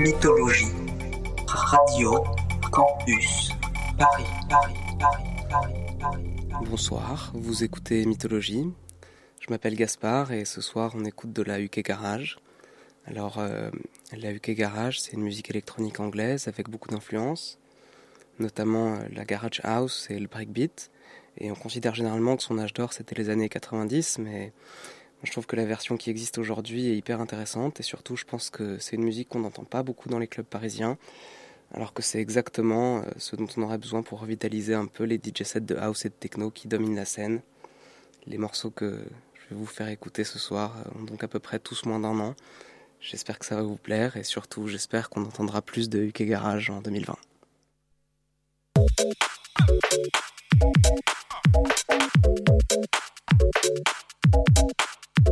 Mythologie. Radio Campus. Paris, Paris, Paris, Paris, Paris. Bonsoir, vous écoutez Mythologie. Je m'appelle Gaspard et ce soir on écoute de la UK Garage. Alors, euh, la UK Garage, c'est une musique électronique anglaise avec beaucoup d'influences, notamment euh, la Garage House et le Breakbeat. Et on considère généralement que son âge d'or c'était les années 90, mais je trouve que la version qui existe aujourd'hui est hyper intéressante et surtout je pense que c'est une musique qu'on n'entend pas beaucoup dans les clubs parisiens alors que c'est exactement euh, ce dont on aurait besoin pour revitaliser un peu les DJ sets de house et de techno qui dominent la scène. Les morceaux que je vais vous faire écouter ce soir euh, ont donc à peu près tous moins d'un an. J'espère que ça va vous plaire et surtout j'espère qu'on entendra plus de UK Garage en 2020.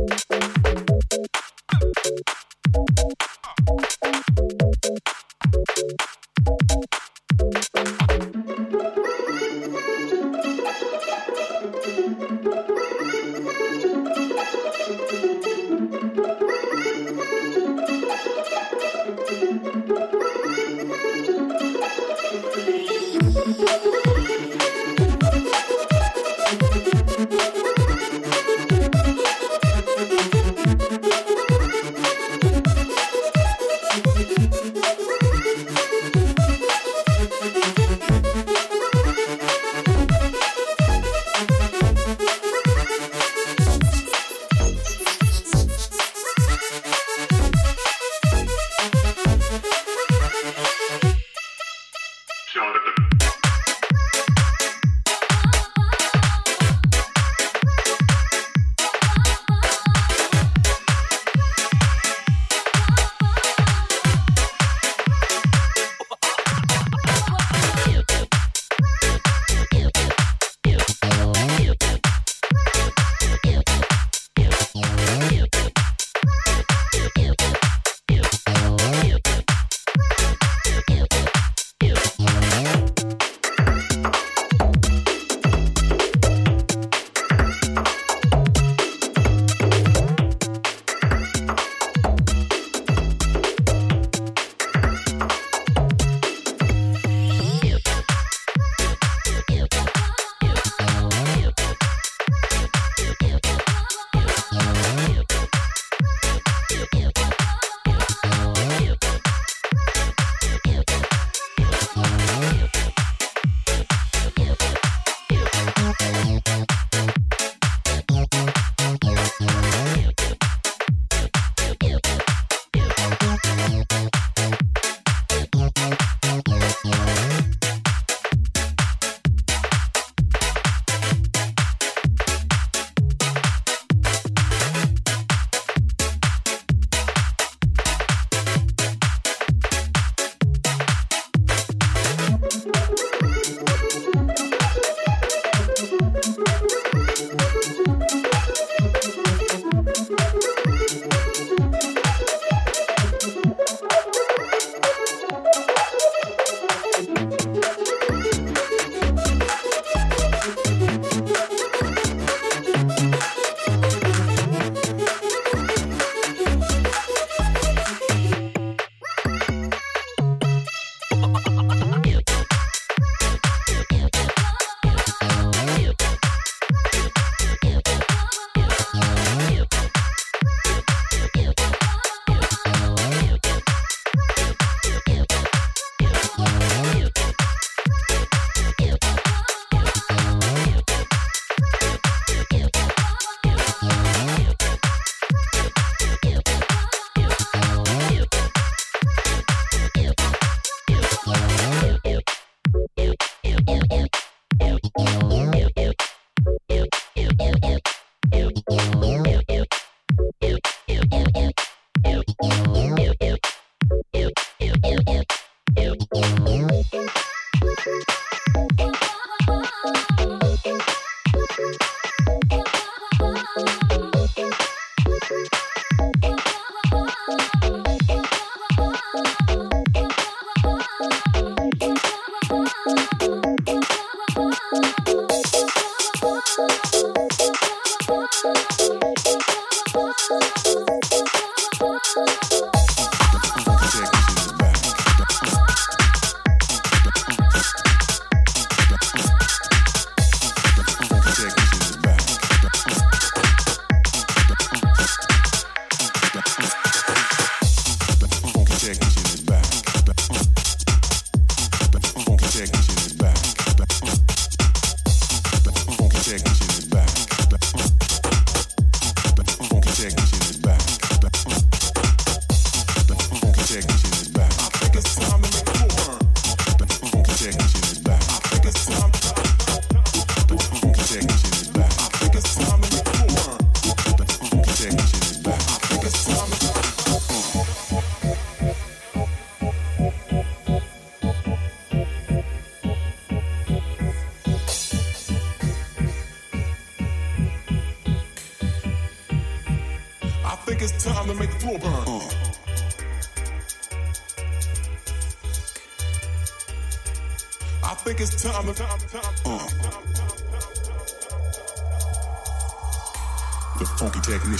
Thank you.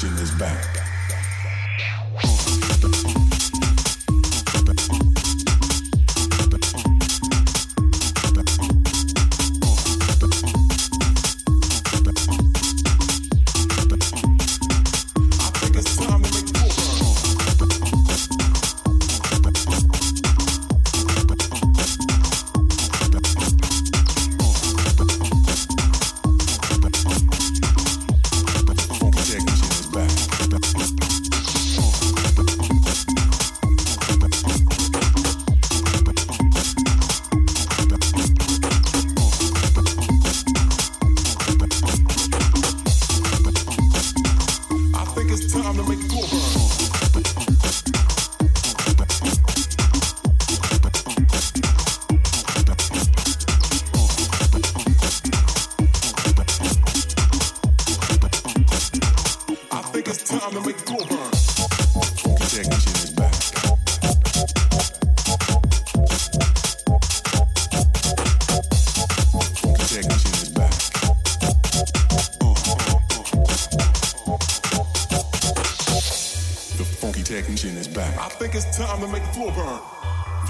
Revolution is back.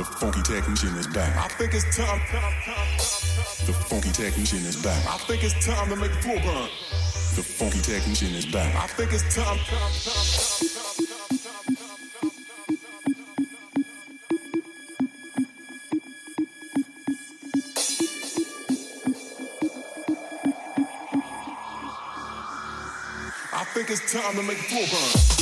Funky technician is back. I think it's time. The funky technician is back. I think it's time to make the floor burn. The funky technician is back. I think it's time. I think it's time to make the floor burn.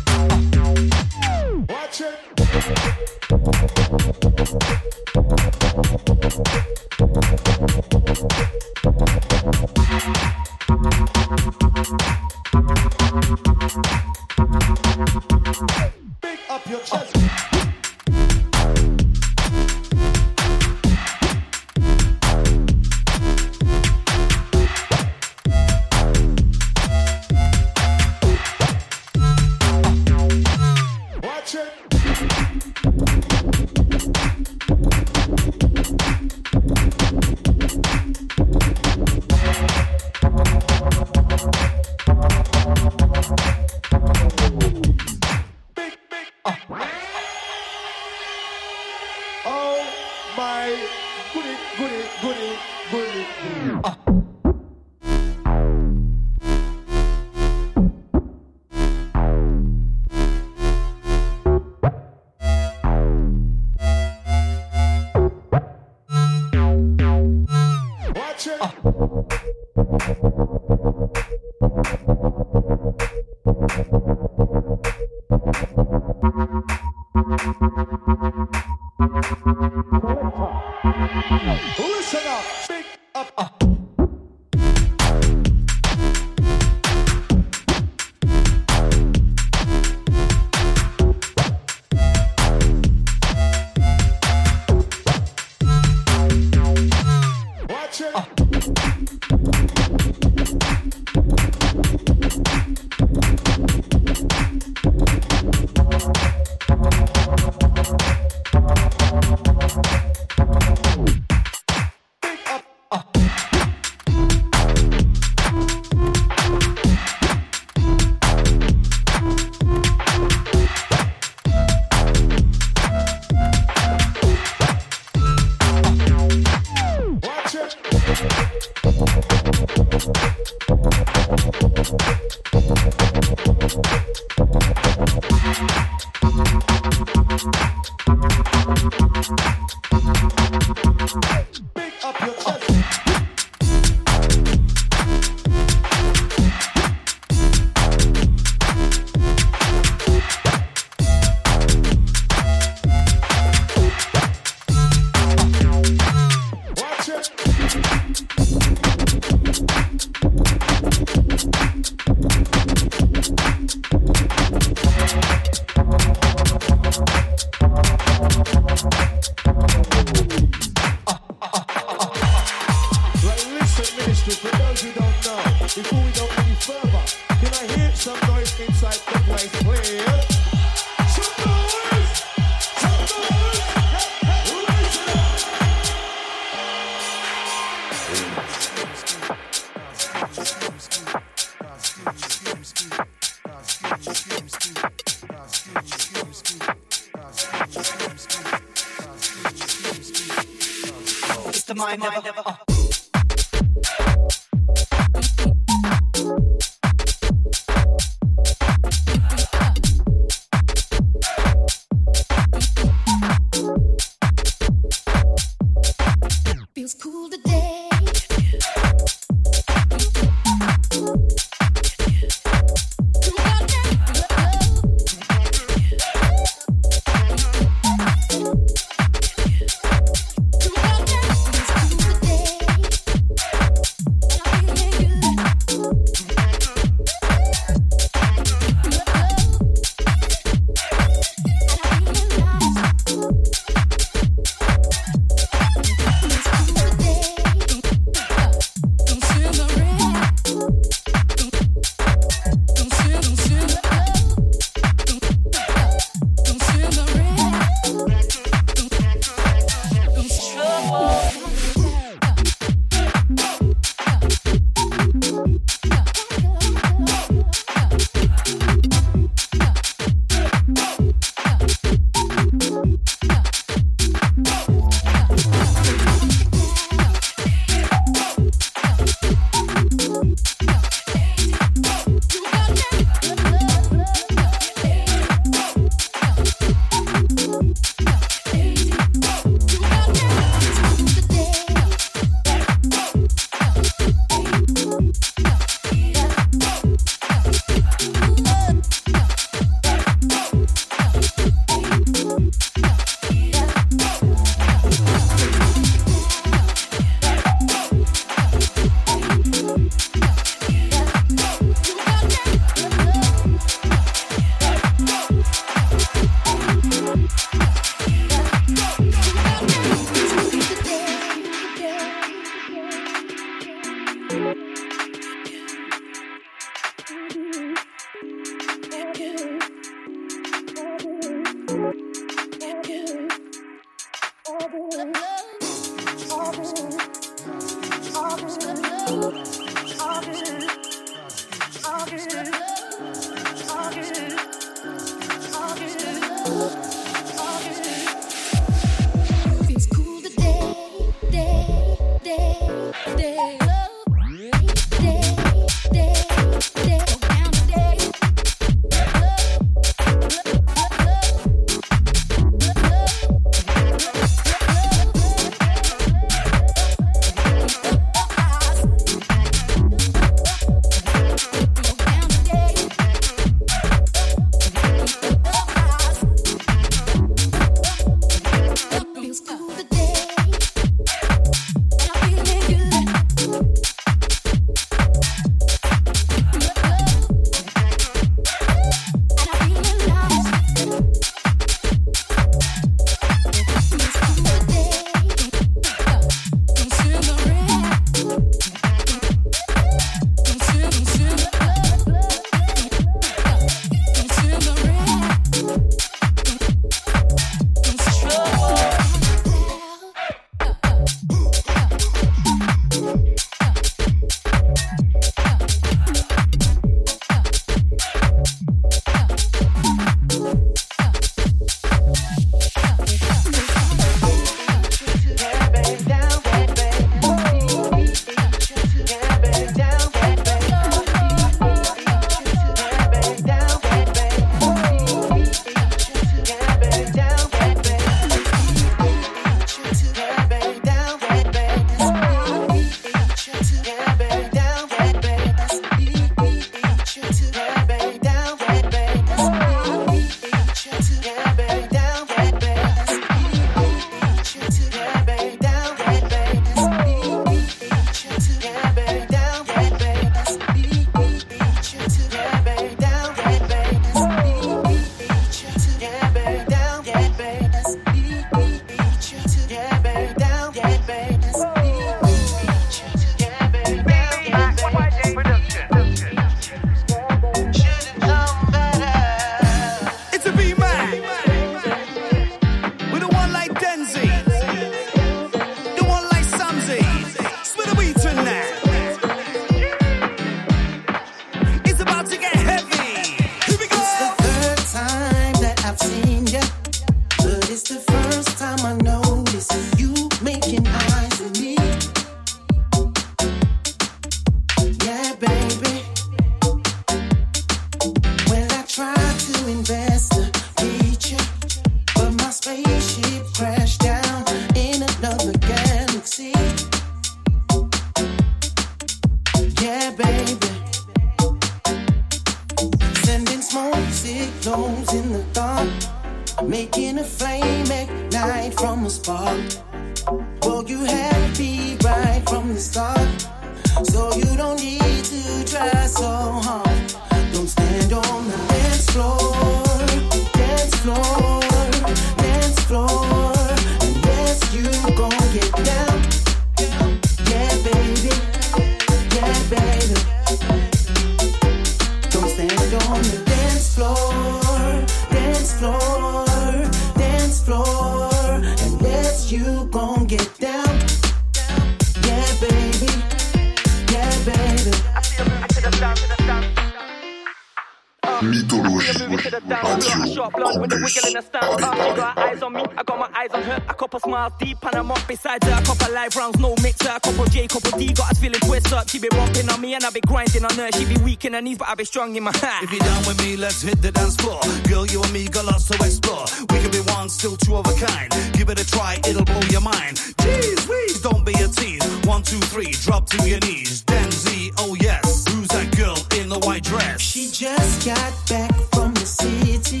Her Couple live rounds, no mixer. Couple J, couple D, got us feeling twist up. She be romping on me and I be grinding on her. She be weak in her knees, but I be strong in my hat. If you're down with me, let's hit the dance floor. Girl, you and me got lots to explore. We can be one, still two of a kind. Give it a try, it'll blow your mind. Jeez, we don't be a tease. One, two, three, drop to your knees. Then Z, oh yes. Who's that girl in the white dress? She just got back from the city.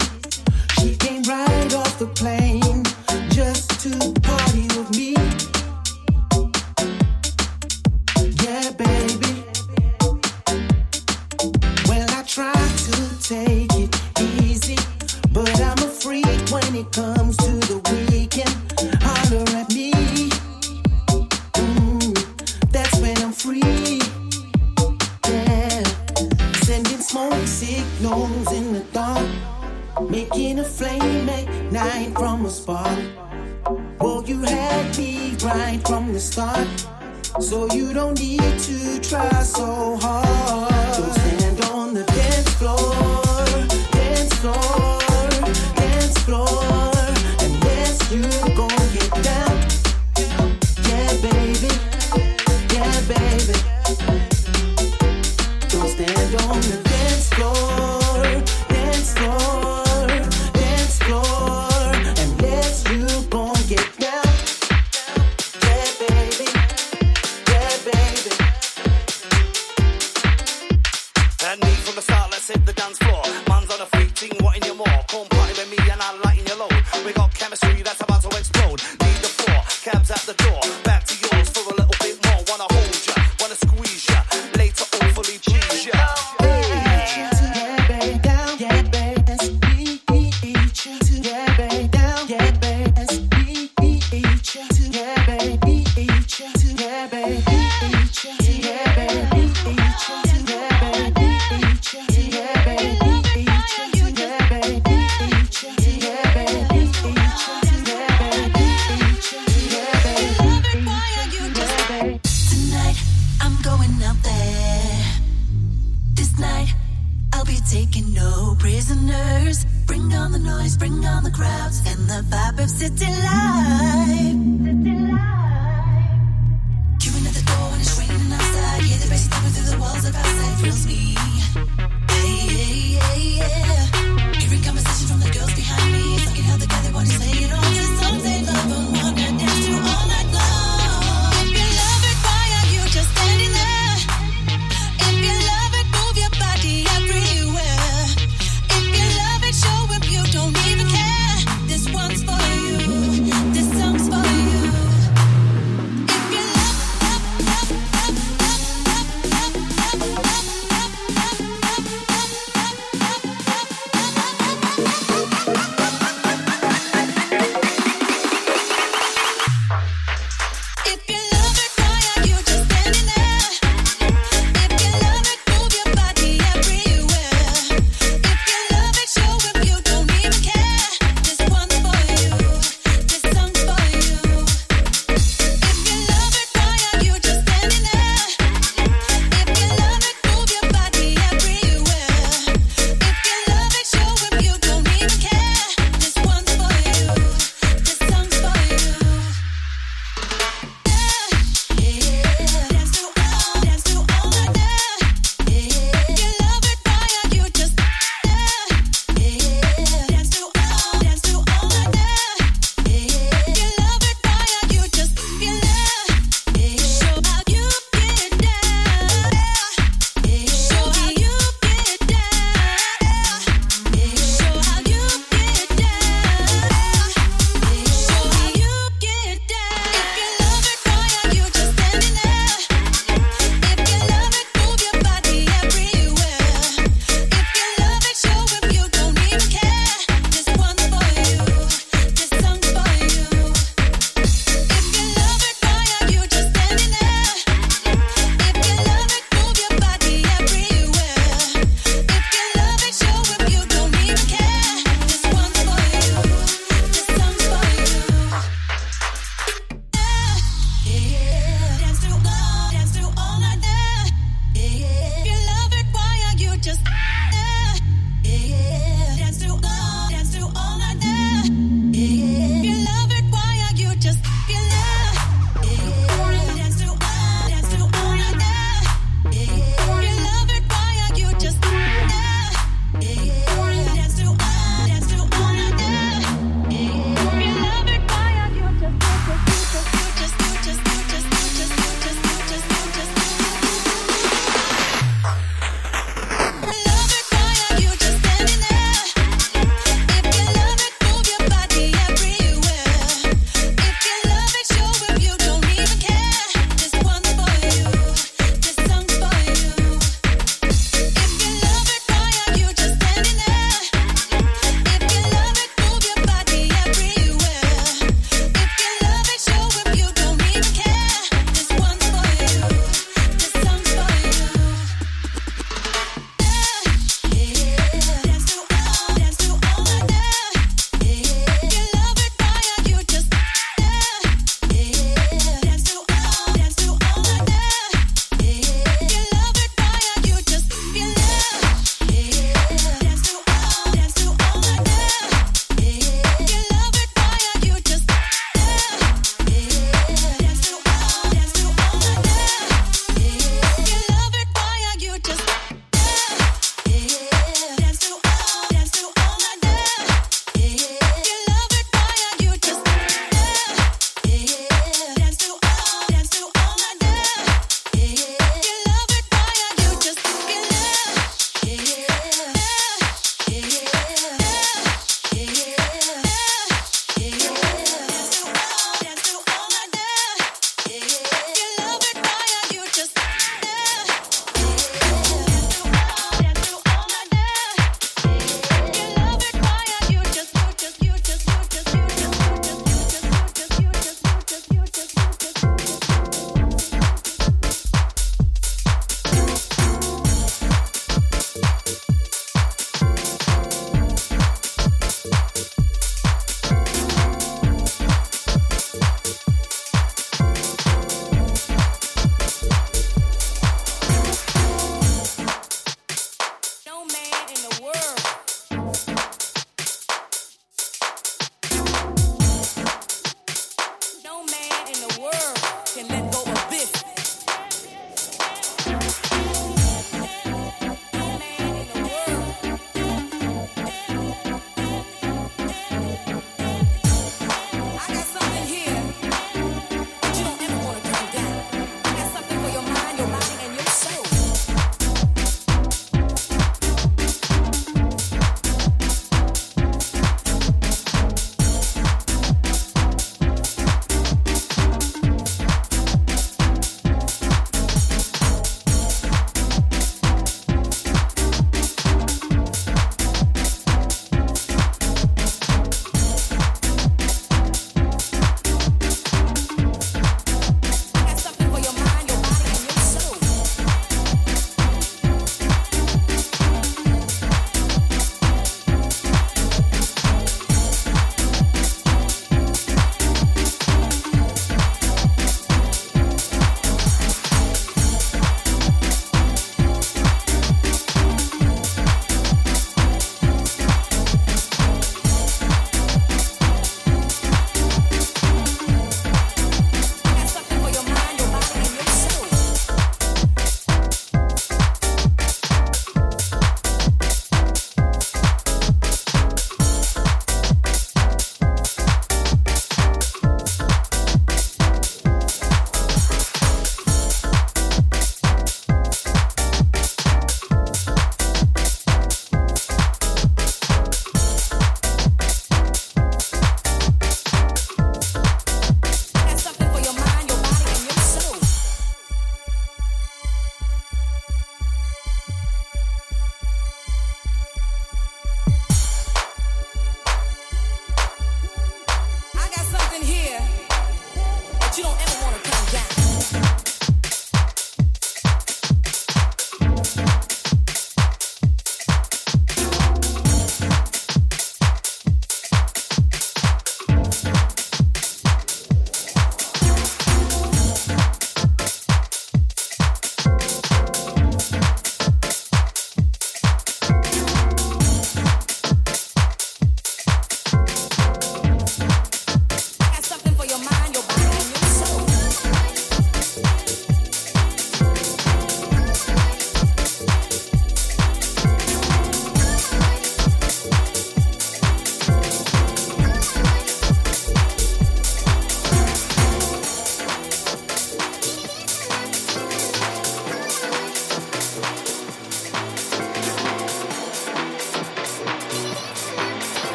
She came right making a flame ignite from a spark. Well, you had me right from the start. so you don't need to try so hard.